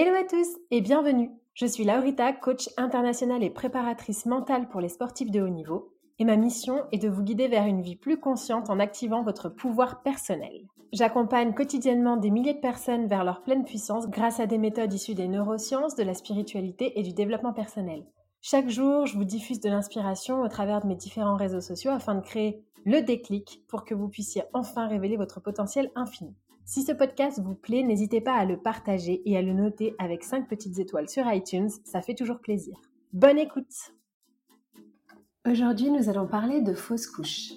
Hello à tous et bienvenue. Je suis Laurita, coach internationale et préparatrice mentale pour les sportifs de haut niveau et ma mission est de vous guider vers une vie plus consciente en activant votre pouvoir personnel. J'accompagne quotidiennement des milliers de personnes vers leur pleine puissance grâce à des méthodes issues des neurosciences, de la spiritualité et du développement personnel. Chaque jour, je vous diffuse de l'inspiration au travers de mes différents réseaux sociaux afin de créer le déclic pour que vous puissiez enfin révéler votre potentiel infini. Si ce podcast vous plaît, n'hésitez pas à le partager et à le noter avec 5 petites étoiles sur iTunes, ça fait toujours plaisir. Bonne écoute Aujourd'hui, nous allons parler de fausses couches.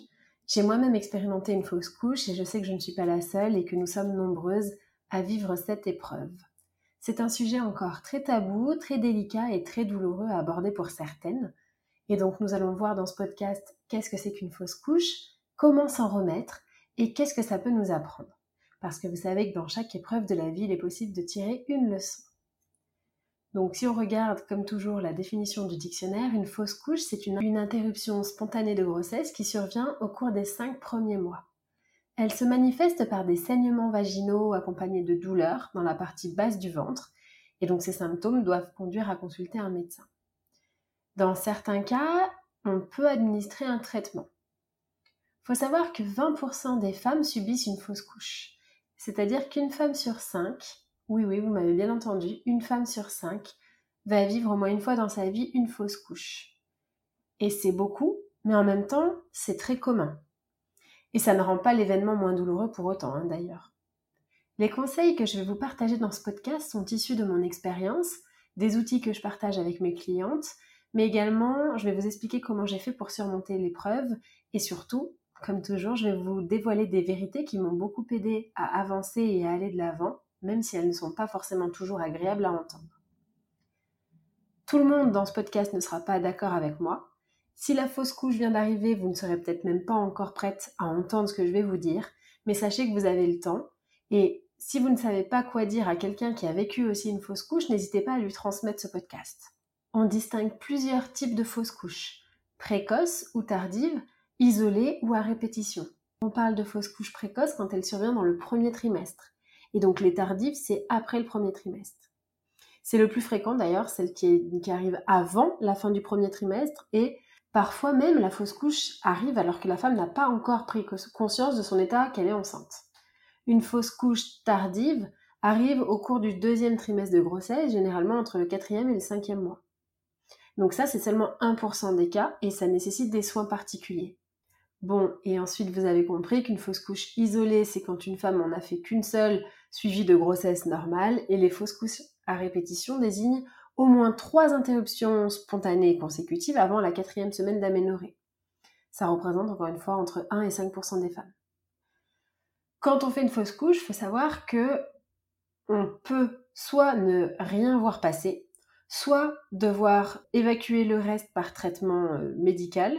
J'ai moi-même expérimenté une fausse couche et je sais que je ne suis pas la seule et que nous sommes nombreuses à vivre cette épreuve. C'est un sujet encore très tabou, très délicat et très douloureux à aborder pour certaines. Et donc nous allons voir dans ce podcast qu'est-ce que c'est qu'une fausse couche, comment s'en remettre et qu'est-ce que ça peut nous apprendre. Parce que vous savez que dans chaque épreuve de la vie, il est possible de tirer une leçon. Donc si on regarde comme toujours la définition du dictionnaire, une fausse couche, c'est une, interruption spontanée de grossesse qui survient au cours des cinq premiers mois. Elle se manifeste par des saignements vaginaux accompagnés de douleurs dans la partie basse du ventre, et donc ces symptômes doivent conduire à consulter un médecin. Dans certains cas, on peut administrer un traitement. Il faut savoir que 20% des femmes subissent une fausse couche, c'est-à-dire qu'une femme sur cinq oui, oui, vous m'avez bien entendu, une femme sur cinq va vivre au moins une fois dans sa vie une fausse couche. Et c'est beaucoup, mais en même temps, c'est très commun. Et ça ne rend pas l'événement moins douloureux pour autant, hein, d'ailleurs. Les conseils que je vais vous partager dans ce podcast sont issus de mon expérience, des outils que je partage avec mes clientes, mais également, je vais vous expliquer comment j'ai fait pour surmonter l'épreuve et surtout, comme toujours, je vais vous dévoiler des vérités qui m'ont beaucoup aidé à avancer et à aller de l'avant même si elles ne sont pas forcément toujours agréables à entendre. Tout le monde dans ce podcast ne sera pas d'accord avec moi. Si la fausse couche vient d'arriver, vous ne serez peut-être même pas encore prête à entendre ce que je vais vous dire, mais sachez que vous avez le temps. Et si vous ne savez pas quoi dire à quelqu'un qui a vécu aussi une fausse couche, n'hésitez pas à lui transmettre ce podcast. On distingue plusieurs types de fausses couches, précoces ou tardives, isolées ou à répétition. On parle de fausse couche précoce quand elle survient dans le premier trimestre. Et donc les tardives, c'est après le premier trimestre. C'est le plus fréquent d'ailleurs, celle qui, arrive avant la fin du premier trimestre et parfois même la fausse couche arrive alors que la femme n'a pas encore pris conscience de son état qu'elle est enceinte. Une fausse couche tardive arrive au cours du deuxième trimestre de grossesse, généralement entre le quatrième et le cinquième mois. Donc ça, c'est seulement 1% des cas et ça nécessite des soins particuliers. Bon, et ensuite vous avez compris qu'une fausse couche isolée, c'est quand une femme en a fait qu'une seule, suivie de grossesse normale, et les fausses couches à répétition désignent au moins trois interruptions spontanées consécutives avant la quatrième semaine d'aménorrhée. Ça représente encore une fois entre 1 et 5% des femmes. Quand on fait une fausse couche, il faut savoir que on peut soit ne rien voir passer, soit devoir évacuer le reste par traitement euh, médical,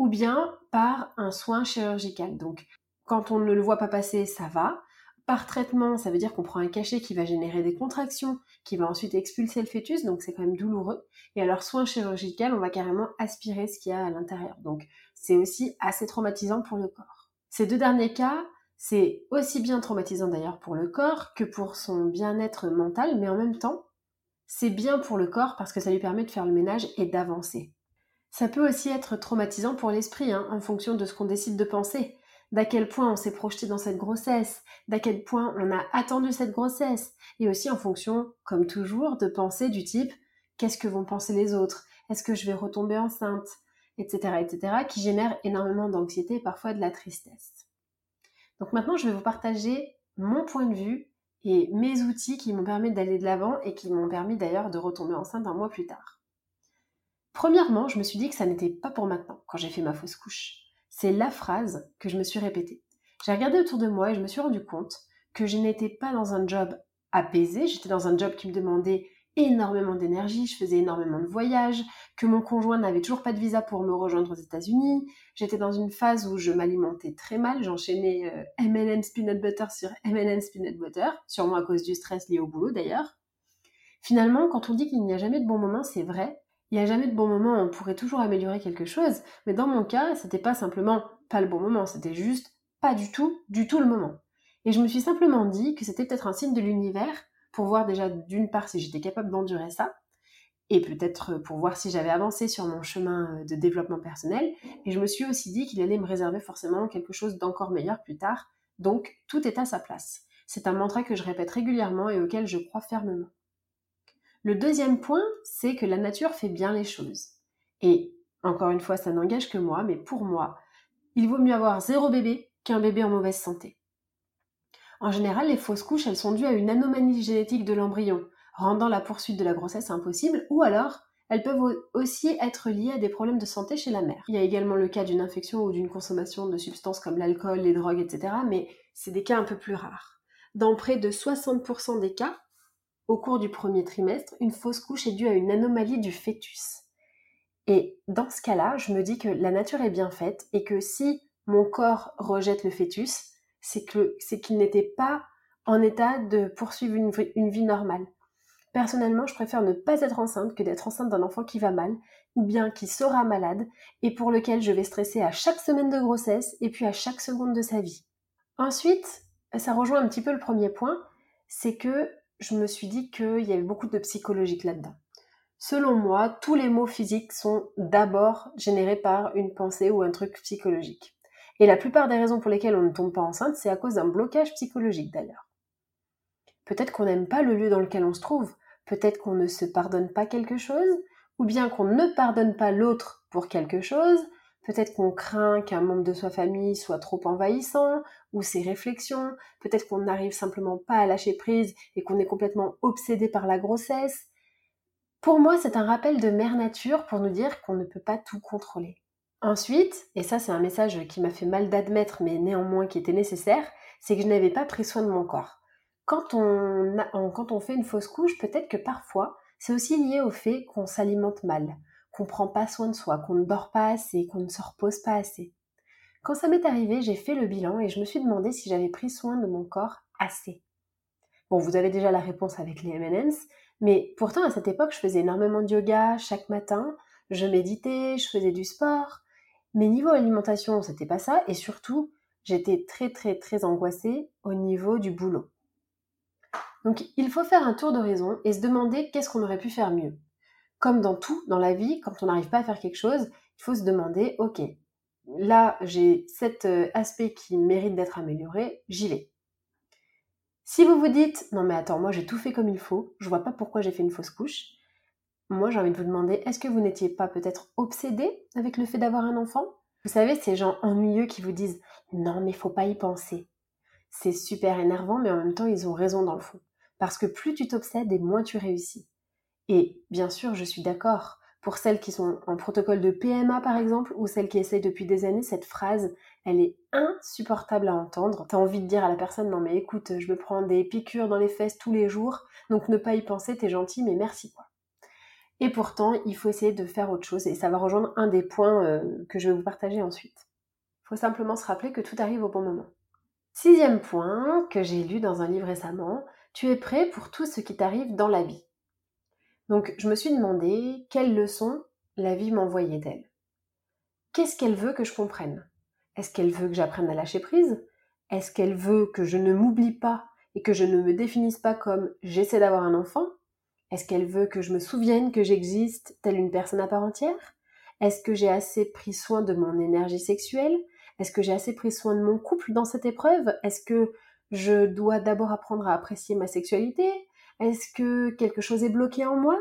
ou bien par un soin chirurgical. Donc, quand on ne le voit pas passer, ça va. Par traitement, ça veut dire qu'on prend un cachet qui va générer des contractions, qui va ensuite expulser le fœtus, donc c'est quand même douloureux. Et alors, soin chirurgical, on va carrément aspirer ce qu'il y a à l'intérieur. Donc, c'est aussi assez traumatisant pour le corps. Ces deux derniers cas, c'est aussi bien traumatisant d'ailleurs pour le corps que pour son bien-être mental, mais en même temps, c'est bien pour le corps parce que ça lui permet de faire le ménage et d'avancer. Ça peut aussi être traumatisant pour l'esprit, hein, en fonction de ce qu'on décide de penser d'à quel point on s'est projeté dans cette grossesse, d'à quel point on a attendu cette grossesse, et aussi en fonction, comme toujours, de pensées du type qu'est-ce que vont penser les autres, est-ce que je vais retomber enceinte, etc., etc., qui génèrent énormément d'anxiété et parfois de la tristesse. Donc maintenant, je vais vous partager mon point de vue et mes outils qui m'ont permis d'aller de l'avant et qui m'ont permis d'ailleurs de retomber enceinte un mois plus tard. Premièrement, je me suis dit que ça n'était pas pour maintenant quand j'ai fait ma fausse couche. C'est la phrase que je me suis répétée. J'ai regardé autour de moi et je me suis rendu compte que je n'étais pas dans un job apaisé, j'étais dans un job qui me demandait énormément d'énergie, je faisais énormément de voyages, que mon conjoint n'avait toujours pas de visa pour me rejoindre aux États-Unis, j'étais dans une phase où je m'alimentais très mal, j'enchaînais euh, M&M's peanut butter sur M&M's peanut butter, sûrement à cause du stress lié au boulot d'ailleurs. Finalement, quand on dit qu'il n'y a jamais de bon moment, c'est vrai, il n'y a jamais de bon moment, on pourrait toujours améliorer quelque chose, mais dans mon cas, c'était pas simplement pas le bon moment, c'était juste pas du tout, du tout le moment. Et je me suis simplement dit que c'était peut-être un signe de l'univers pour voir déjà d'une part si j'étais capable d'endurer ça, et peut-être pour voir si j'avais avancé sur mon chemin de développement personnel. Et je me suis aussi dit qu'il allait me réserver forcément quelque chose d'encore meilleur plus tard. Donc tout est à sa place. C'est un mantra que je répète régulièrement et auquel je crois fermement. Le deuxième point, c'est que la nature fait bien les choses. Et, encore une fois, ça n'engage que moi, mais pour moi, il vaut mieux avoir zéro bébé qu'un bébé en mauvaise santé. En général, les fausses couches, elles sont dues à une anomalie génétique de l'embryon, rendant la poursuite de la grossesse impossible, ou alors elles peuvent aussi être liées à des problèmes de santé chez la mère. Il y a également le cas d'une infection ou d'une consommation de substances comme l'alcool, les drogues, etc., mais c'est des cas un peu plus rares. Dans près de 60% des cas, au cours du premier trimestre, une fausse couche est due à une anomalie du fœtus. Et dans ce cas-là, je me dis que la nature est bien faite et que si mon corps rejette le fœtus, c'est qu'il n'était pas en état de poursuivre une, une vie normale. Personnellement, je préfère ne pas être enceinte que d'être enceinte d'un enfant qui va mal, ou bien qui sera malade, et pour lequel je vais stresser à chaque semaine de grossesse et puis à chaque seconde de sa vie. Ensuite, ça rejoint un petit peu le premier point, c'est que je me suis dit qu'il y avait beaucoup de psychologique là-dedans. Selon moi, tous les mots physiques sont d'abord générés par une pensée ou un truc psychologique. Et la plupart des raisons pour lesquelles on ne tombe pas enceinte, c'est à cause d'un blocage psychologique d'ailleurs. Peut-être qu'on n'aime pas le lieu dans lequel on se trouve, peut-être qu'on ne se pardonne pas quelque chose, ou bien qu'on ne pardonne pas l'autre pour quelque chose, Peut-être qu'on craint qu'un membre de sa famille soit trop envahissant, ou ses réflexions. Peut-être qu'on n'arrive simplement pas à lâcher prise et qu'on est complètement obsédé par la grossesse. Pour moi, c'est un rappel de mère nature pour nous dire qu'on ne peut pas tout contrôler. Ensuite, et ça c'est un message qui m'a fait mal d'admettre mais néanmoins qui était nécessaire, c'est que je n'avais pas pris soin de mon corps. Quand on, quand on fait une fausse couche, peut-être que parfois c'est aussi lié au fait qu'on s'alimente mal, qu'on prend pas soin de soi, qu'on ne dort pas assez, qu'on ne se repose pas assez. Quand ça m'est arrivé, j'ai fait le bilan et je me suis demandé si j'avais pris soin de mon corps assez. Bon, vous avez déjà la réponse avec les M&M's, mais pourtant à cette époque, je faisais énormément de yoga chaque matin, je méditais, je faisais du sport. Mais niveau alimentation, c'était pas ça et surtout, j'étais très très très angoissée au niveau du boulot. Donc il faut faire un tour de raison et se demander qu'est-ce qu'on aurait pu faire mieux comme dans tout dans la vie, quand on n'arrive pas à faire quelque chose, il faut se demander, ok, là j'ai cet euh, aspect qui mérite d'être amélioré, j'y vais. Si vous vous dites, non mais attends, moi j'ai tout fait comme il faut, je vois pas pourquoi j'ai fait une fausse couche, moi j'ai envie de vous demander, est-ce que vous n'étiez pas peut-être obsédé avec le fait d'avoir un enfant? Vous savez, ces gens ennuyeux qui vous disent, non mais faut pas y penser. C'est super énervant, mais en même temps ils ont raison dans le fond. Parce que plus tu t'obsèdes et moins tu réussis. Et bien sûr, je suis d'accord. Pour celles qui sont en protocole de PMA par exemple, ou celles qui essayent depuis des années, cette phrase, elle est insupportable à entendre. T'as envie de dire à la personne, non mais écoute, je me prends des piqûres dans les fesses tous les jours, donc ne pas y penser, t'es gentil, mais merci quoi. Et pourtant, il faut essayer de faire autre chose, et ça va rejoindre un des points euh, que je vais vous partager ensuite. Faut simplement se rappeler que tout arrive au bon moment. Sixième point que j'ai lu dans un livre récemment, tu es prêt pour tout ce qui t'arrive dans la vie. Donc je me suis demandé quelle leçon la vie m'envoyait d'elle. Qu'est-ce qu'elle veut que je comprenne? Est-ce qu'elle veut que j'apprenne à lâcher prise? Est-ce qu'elle veut que je ne m'oublie pas et que je ne me définisse pas comme j'essaie d'avoir un enfant? Est-ce qu'elle veut que je me souvienne que j'existe telle une personne à part entière? Est-ce que j'ai assez pris soin de mon énergie sexuelle? Est-ce que j'ai assez pris soin de mon couple dans cette épreuve? Est-ce que je dois d'abord apprendre à apprécier ma sexualité? Est-ce que quelque chose est bloqué en moi?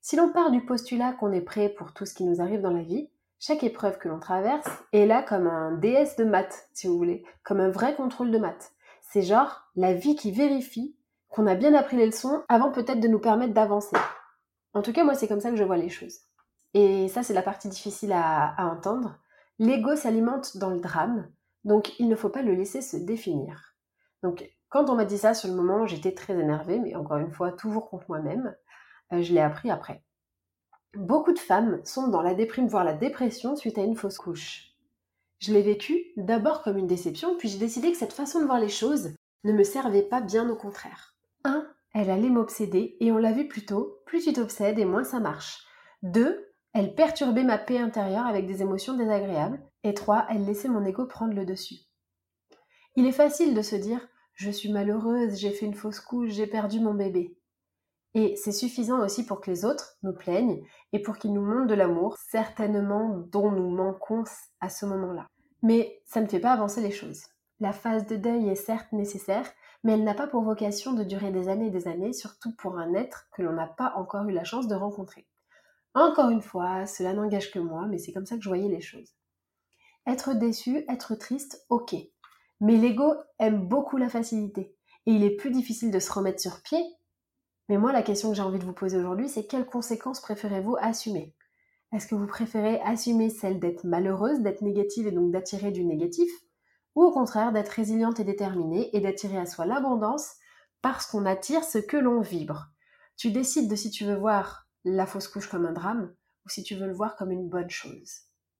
Si l'on part du postulat qu'on est prêt pour tout ce qui nous arrive dans la vie, chaque épreuve que l'on traverse est là comme un DS de maths, si vous voulez, comme un vrai contrôle de maths. C'est genre la vie qui vérifie qu'on a bien appris les leçons avant peut-être de nous permettre d'avancer. En tout cas, moi, c'est comme ça que je vois les choses. Et ça, c'est la partie difficile à, à entendre. L'ego s'alimente dans le drame, donc il ne faut pas le laisser se définir. Donc, quand on m'a dit ça sur le moment, j'étais très énervée, mais encore une fois, toujours contre moi-même. Euh, je l'ai appris après. Beaucoup de femmes sont dans la déprime, voire la dépression suite à une fausse couche. Je l'ai vécu d'abord comme une déception, puis j'ai décidé que cette façon de voir les choses ne me servait pas bien au contraire. 1. Elle allait m'obséder, et on l'a vu plus tôt, plus tu t'obsèdes et moins ça marche. 2. Elle perturbait ma paix intérieure avec des émotions désagréables. Et 3. Elle laissait mon ego prendre le dessus. Il est facile de se dire Je suis malheureuse, j'ai fait une fausse couche, j'ai perdu mon bébé. Et c'est suffisant aussi pour que les autres nous plaignent et pour qu'ils nous montrent de l'amour, certainement dont nous manquons à ce moment-là. Mais ça ne fait pas avancer les choses. La phase de deuil est certes nécessaire, mais elle n'a pas pour vocation de durer des années et des années, surtout pour un être que l'on n'a pas encore eu la chance de rencontrer. Encore une fois, cela n'engage que moi, mais c'est comme ça que je voyais les choses. Être déçu, être triste, ok. Mais l'ego aime beaucoup la facilité, et il est plus difficile de se remettre sur pied. Mais moi, la question que j'ai envie de vous poser aujourd'hui, c'est quelles conséquences préférez-vous assumer? Est-ce que vous préférez assumer celle d'être malheureuse, d'être négative et donc d'attirer du négatif? Ou au contraire d'être résiliente et déterminée et d'attirer à soi l'abondance parce qu'on attire ce que l'on vibre? Tu décides de si tu veux voir la fausse couche comme un drame ou si tu veux le voir comme une bonne chose.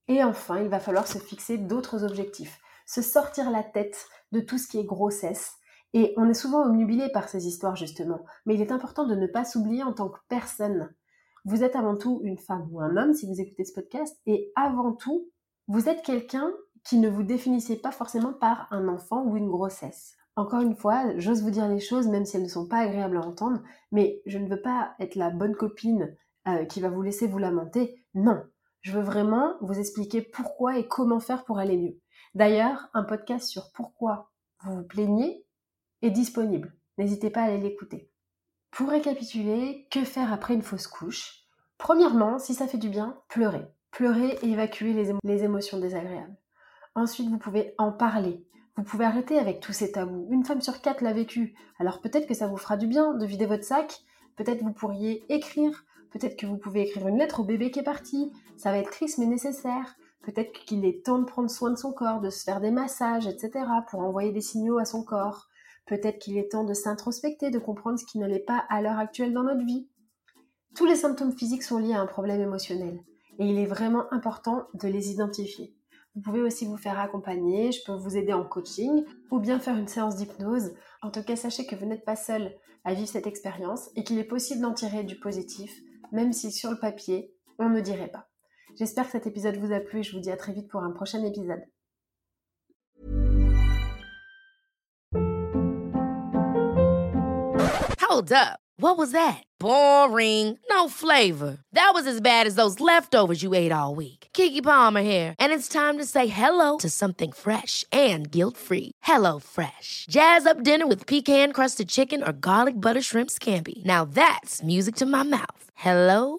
Et enfin, il va falloir se fixer d'autres objectifs, se sortir la tête de tout ce qui est grossesse, et on est souvent omnubilé par ces histoires, justement. Mais il est important de ne pas s'oublier en tant que personne. Vous êtes avant tout une femme ou un homme si vous écoutez ce podcast. Et avant tout, vous êtes quelqu'un qui ne vous définissez pas forcément par un enfant ou une grossesse. Encore une fois, j'ose vous dire les choses, même si elles ne sont pas agréables à entendre, mais je ne veux pas être la bonne copine euh, qui va vous laisser vous lamenter. Non, je veux vraiment vous expliquer pourquoi et comment faire pour aller mieux. D'ailleurs, un podcast sur pourquoi vous vous plaignez, est disponible. N'hésitez pas à aller l'écouter. Pour récapituler, que faire après une fausse couche? Premièrement, si ça fait du bien, pleurez. Pleurez et évacuez les, émotions désagréables. Ensuite, vous pouvez en parler. Vous pouvez arrêter avec tous ces tabous. Une femme sur quatre l'a vécu. Alors peut-être que ça vous fera du bien de vider votre sac. Peut-être vous pourriez écrire. Peut-être que vous pouvez écrire une lettre au bébé qui est parti. Ça va être triste mais nécessaire. Peut-être qu'il est temps de prendre soin de son corps, de se faire des massages, etc. pour envoyer des signaux à son corps. Peut-être qu'il est temps de s'introspecter, de comprendre ce qui n'allait pas à l'heure actuelle dans notre vie. Tous les symptômes physiques sont liés à un problème émotionnel et il est vraiment important de les identifier. Vous pouvez aussi vous faire accompagner, je peux vous aider en coaching ou bien faire une séance d'hypnose. En tout cas, sachez que vous n'êtes pas seul à vivre cette expérience et qu'il est possible d'en tirer du positif, même si sur le papier, on ne dirait pas. J'espère que cet épisode vous a plu et je vous dis à très vite pour un prochain épisode. Hold up. What was that? Boring. No flavor. That was as bad as those leftovers you ate all week. Kiki Palmer here, and it's time to say hello to something fresh and guilt-free. Hello Fresh. Jazz up dinner with pecan-crusted chicken or garlic butter shrimp scampi. Now that's music to my mouth. Hello